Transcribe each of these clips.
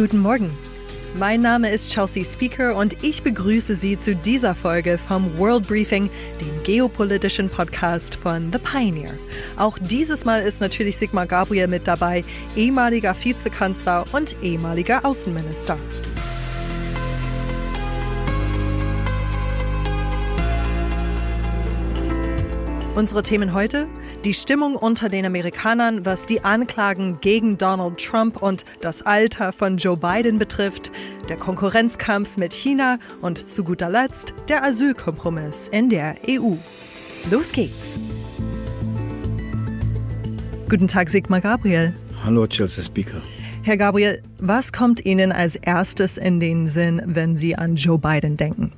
Guten Morgen. Mein Name ist Chelsea Speaker und ich begrüße Sie zu dieser Folge vom World Briefing, dem geopolitischen Podcast von The Pioneer. Auch dieses Mal ist natürlich Sigmar Gabriel mit dabei, ehemaliger Vizekanzler und ehemaliger Außenminister. Unsere Themen heute? Die Stimmung unter den Amerikanern, was die Anklagen gegen Donald Trump und das Alter von Joe Biden betrifft, der Konkurrenzkampf mit China und zu guter Letzt der Asylkompromiss in der EU. Los geht's! Guten Tag, Sigmar Gabriel. Hallo, Chelsea Speaker. Herr Gabriel, was kommt Ihnen als erstes in den Sinn, wenn Sie an Joe Biden denken?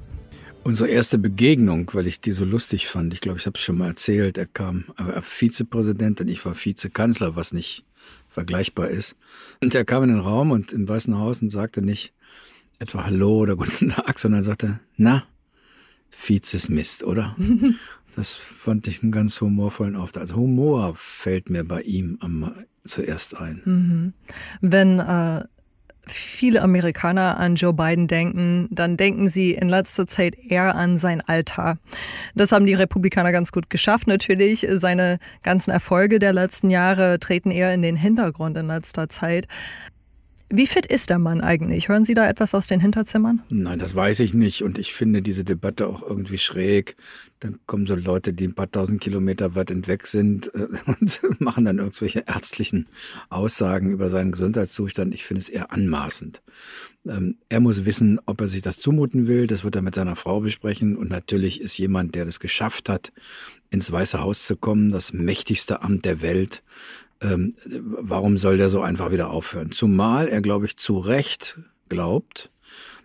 Unsere erste Begegnung, weil ich die so lustig fand, ich glaube, ich habe es schon mal erzählt, er kam, er war Vizepräsident und ich war Vizekanzler, was nicht vergleichbar ist. Und er kam in den Raum und im Weißen Haus und sagte nicht etwa Hallo oder Guten Tag, sondern sagte, na, Vizes Mist, oder? Das fand ich einen ganz humorvollen Auftritt. Also Humor fällt mir bei ihm am zuerst ein. Mhm. Wenn äh, viele Amerikaner an Joe Biden denken, dann denken sie in letzter Zeit eher an sein Alter. Das haben die Republikaner ganz gut geschafft natürlich. Seine ganzen Erfolge der letzten Jahre treten eher in den Hintergrund in letzter Zeit. Wie fit ist der Mann eigentlich? Hören Sie da etwas aus den Hinterzimmern? Nein, das weiß ich nicht. Und ich finde diese Debatte auch irgendwie schräg. Dann kommen so Leute, die ein paar tausend Kilometer weit entweg sind äh, und machen dann irgendwelche ärztlichen Aussagen über seinen Gesundheitszustand. Ich finde es eher anmaßend. Ähm, er muss wissen, ob er sich das zumuten will. Das wird er mit seiner Frau besprechen. Und natürlich ist jemand, der das geschafft hat, ins Weiße Haus zu kommen, das mächtigste Amt der Welt, ähm, warum soll der so einfach wieder aufhören? Zumal er, glaube ich, zu Recht glaubt,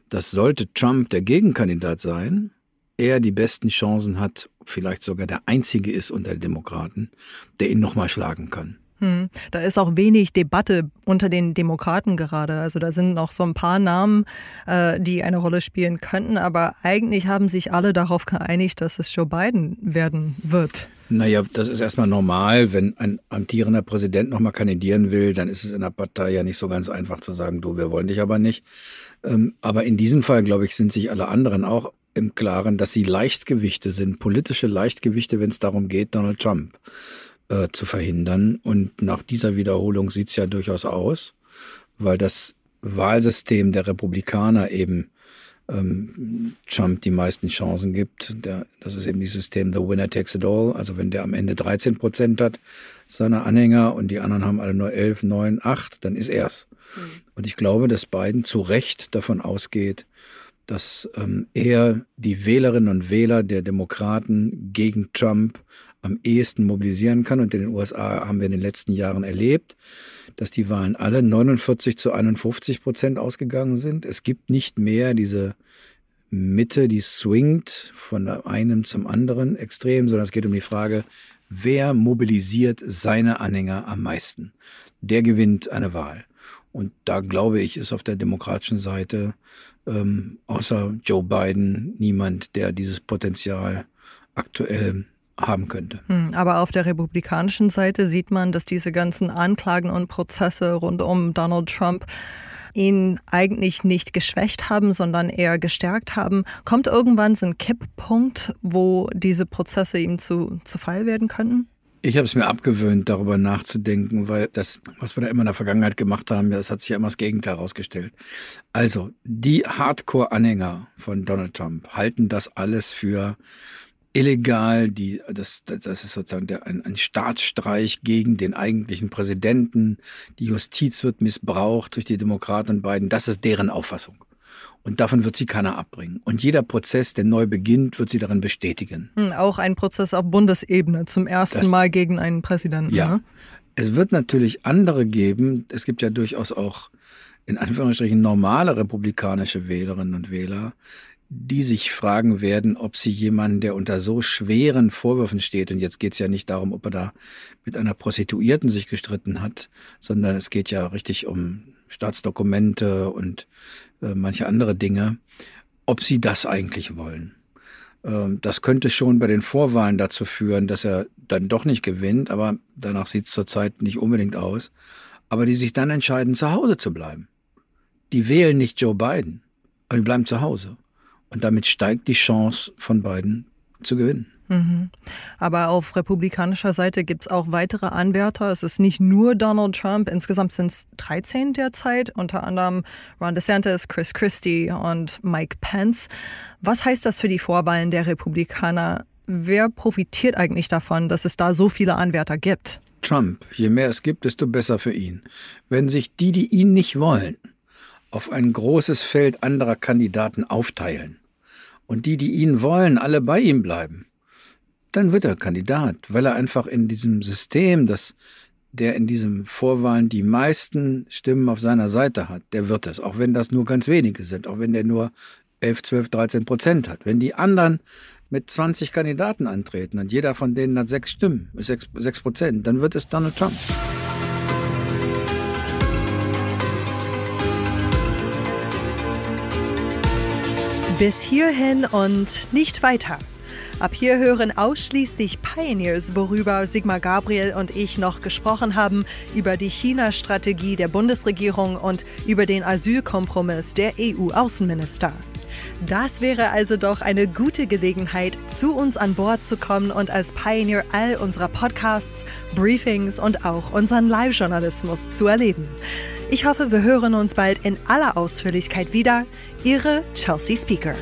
dass sollte Trump der Gegenkandidat sein, er die besten Chancen hat, vielleicht sogar der einzige ist unter den Demokraten, der ihn nochmal schlagen kann. Hm. Da ist auch wenig Debatte unter den Demokraten gerade. Also da sind noch so ein paar Namen, äh, die eine Rolle spielen könnten, aber eigentlich haben sich alle darauf geeinigt, dass es Joe Biden werden wird. Naja, das ist erstmal normal. Wenn ein amtierender Präsident nochmal kandidieren will, dann ist es in der Partei ja nicht so ganz einfach zu sagen, du, wir wollen dich aber nicht. Ähm, aber in diesem Fall, glaube ich, sind sich alle anderen auch im Klaren, dass sie Leichtgewichte sind, politische Leichtgewichte, wenn es darum geht, Donald Trump äh, zu verhindern. Und nach dieser Wiederholung sieht es ja durchaus aus, weil das Wahlsystem der Republikaner eben ähm, Trump die meisten Chancen gibt. Der, das ist eben dieses System The Winner Takes It All. Also wenn der am Ende 13 Prozent hat, seine Anhänger, und die anderen haben alle nur 11, 9, 8, dann ist er's. Mhm. Und ich glaube, dass Biden zu Recht davon ausgeht, dass ähm, er die Wählerinnen und Wähler der Demokraten gegen Trump am ehesten mobilisieren kann. Und in den USA haben wir in den letzten Jahren erlebt, dass die Wahlen alle 49 zu 51 Prozent ausgegangen sind. Es gibt nicht mehr diese Mitte, die swingt von einem zum anderen extrem, sondern es geht um die Frage, wer mobilisiert seine Anhänger am meisten? Der gewinnt eine Wahl. Und da glaube ich, ist auf der demokratischen Seite ähm, außer Joe Biden niemand, der dieses Potenzial aktuell haben könnte. Hm, aber auf der republikanischen Seite sieht man, dass diese ganzen Anklagen und Prozesse rund um Donald Trump ihn eigentlich nicht geschwächt haben, sondern eher gestärkt haben. Kommt irgendwann so ein Kipppunkt, wo diese Prozesse ihm zu, zu Fall werden könnten? Ich habe es mir abgewöhnt, darüber nachzudenken, weil das, was wir da immer in der Vergangenheit gemacht haben, das hat sich ja immer das Gegenteil herausgestellt. Also, die Hardcore-Anhänger von Donald Trump halten das alles für illegal, die, das, das ist sozusagen der, ein, ein Staatsstreich gegen den eigentlichen Präsidenten. Die Justiz wird missbraucht durch die Demokraten und Biden. Das ist deren Auffassung. Und davon wird sie keiner abbringen. Und jeder Prozess, der neu beginnt, wird sie darin bestätigen. Hm, auch ein Prozess auf Bundesebene zum ersten das, Mal gegen einen Präsidenten. Ja. Ne? Es wird natürlich andere geben. Es gibt ja durchaus auch in Anführungsstrichen normale republikanische Wählerinnen und Wähler, die sich fragen werden, ob sie jemanden, der unter so schweren Vorwürfen steht, und jetzt geht es ja nicht darum, ob er da mit einer Prostituierten sich gestritten hat, sondern es geht ja richtig um Staatsdokumente und äh, manche andere Dinge, ob sie das eigentlich wollen. Ähm, das könnte schon bei den Vorwahlen dazu führen, dass er dann doch nicht gewinnt, aber danach sieht es zurzeit nicht unbedingt aus, aber die sich dann entscheiden, zu Hause zu bleiben die wählen nicht Joe Biden, aber die bleiben zu Hause. Und damit steigt die Chance von Biden zu gewinnen. Mhm. Aber auf republikanischer Seite gibt es auch weitere Anwärter. Es ist nicht nur Donald Trump. Insgesamt sind es 13 derzeit, unter anderem Ron DeSantis, Chris Christie und Mike Pence. Was heißt das für die Vorwahlen der Republikaner? Wer profitiert eigentlich davon, dass es da so viele Anwärter gibt? Trump. Je mehr es gibt, desto besser für ihn. Wenn sich die, die ihn nicht wollen, auf ein großes Feld anderer Kandidaten aufteilen und die, die ihn wollen, alle bei ihm bleiben, dann wird er Kandidat, weil er einfach in diesem System, das der in diesem Vorwahlen die meisten Stimmen auf seiner Seite hat, der wird es, auch wenn das nur ganz wenige sind, auch wenn der nur 11, 12, 13 Prozent hat. Wenn die anderen mit 20 Kandidaten antreten und jeder von denen hat sechs Stimmen, sechs, sechs Prozent, dann wird es Donald Trump. Bis hierhin und nicht weiter. Ab hier hören ausschließlich Pioneers, worüber Sigmar Gabriel und ich noch gesprochen haben, über die China-Strategie der Bundesregierung und über den Asylkompromiss der EU-Außenminister. Das wäre also doch eine gute Gelegenheit, zu uns an Bord zu kommen und als Pioneer all unserer Podcasts, Briefings und auch unseren Live-Journalismus zu erleben. Ich hoffe, wir hören uns bald in aller Ausführlichkeit wieder. Ihre Chelsea Speaker.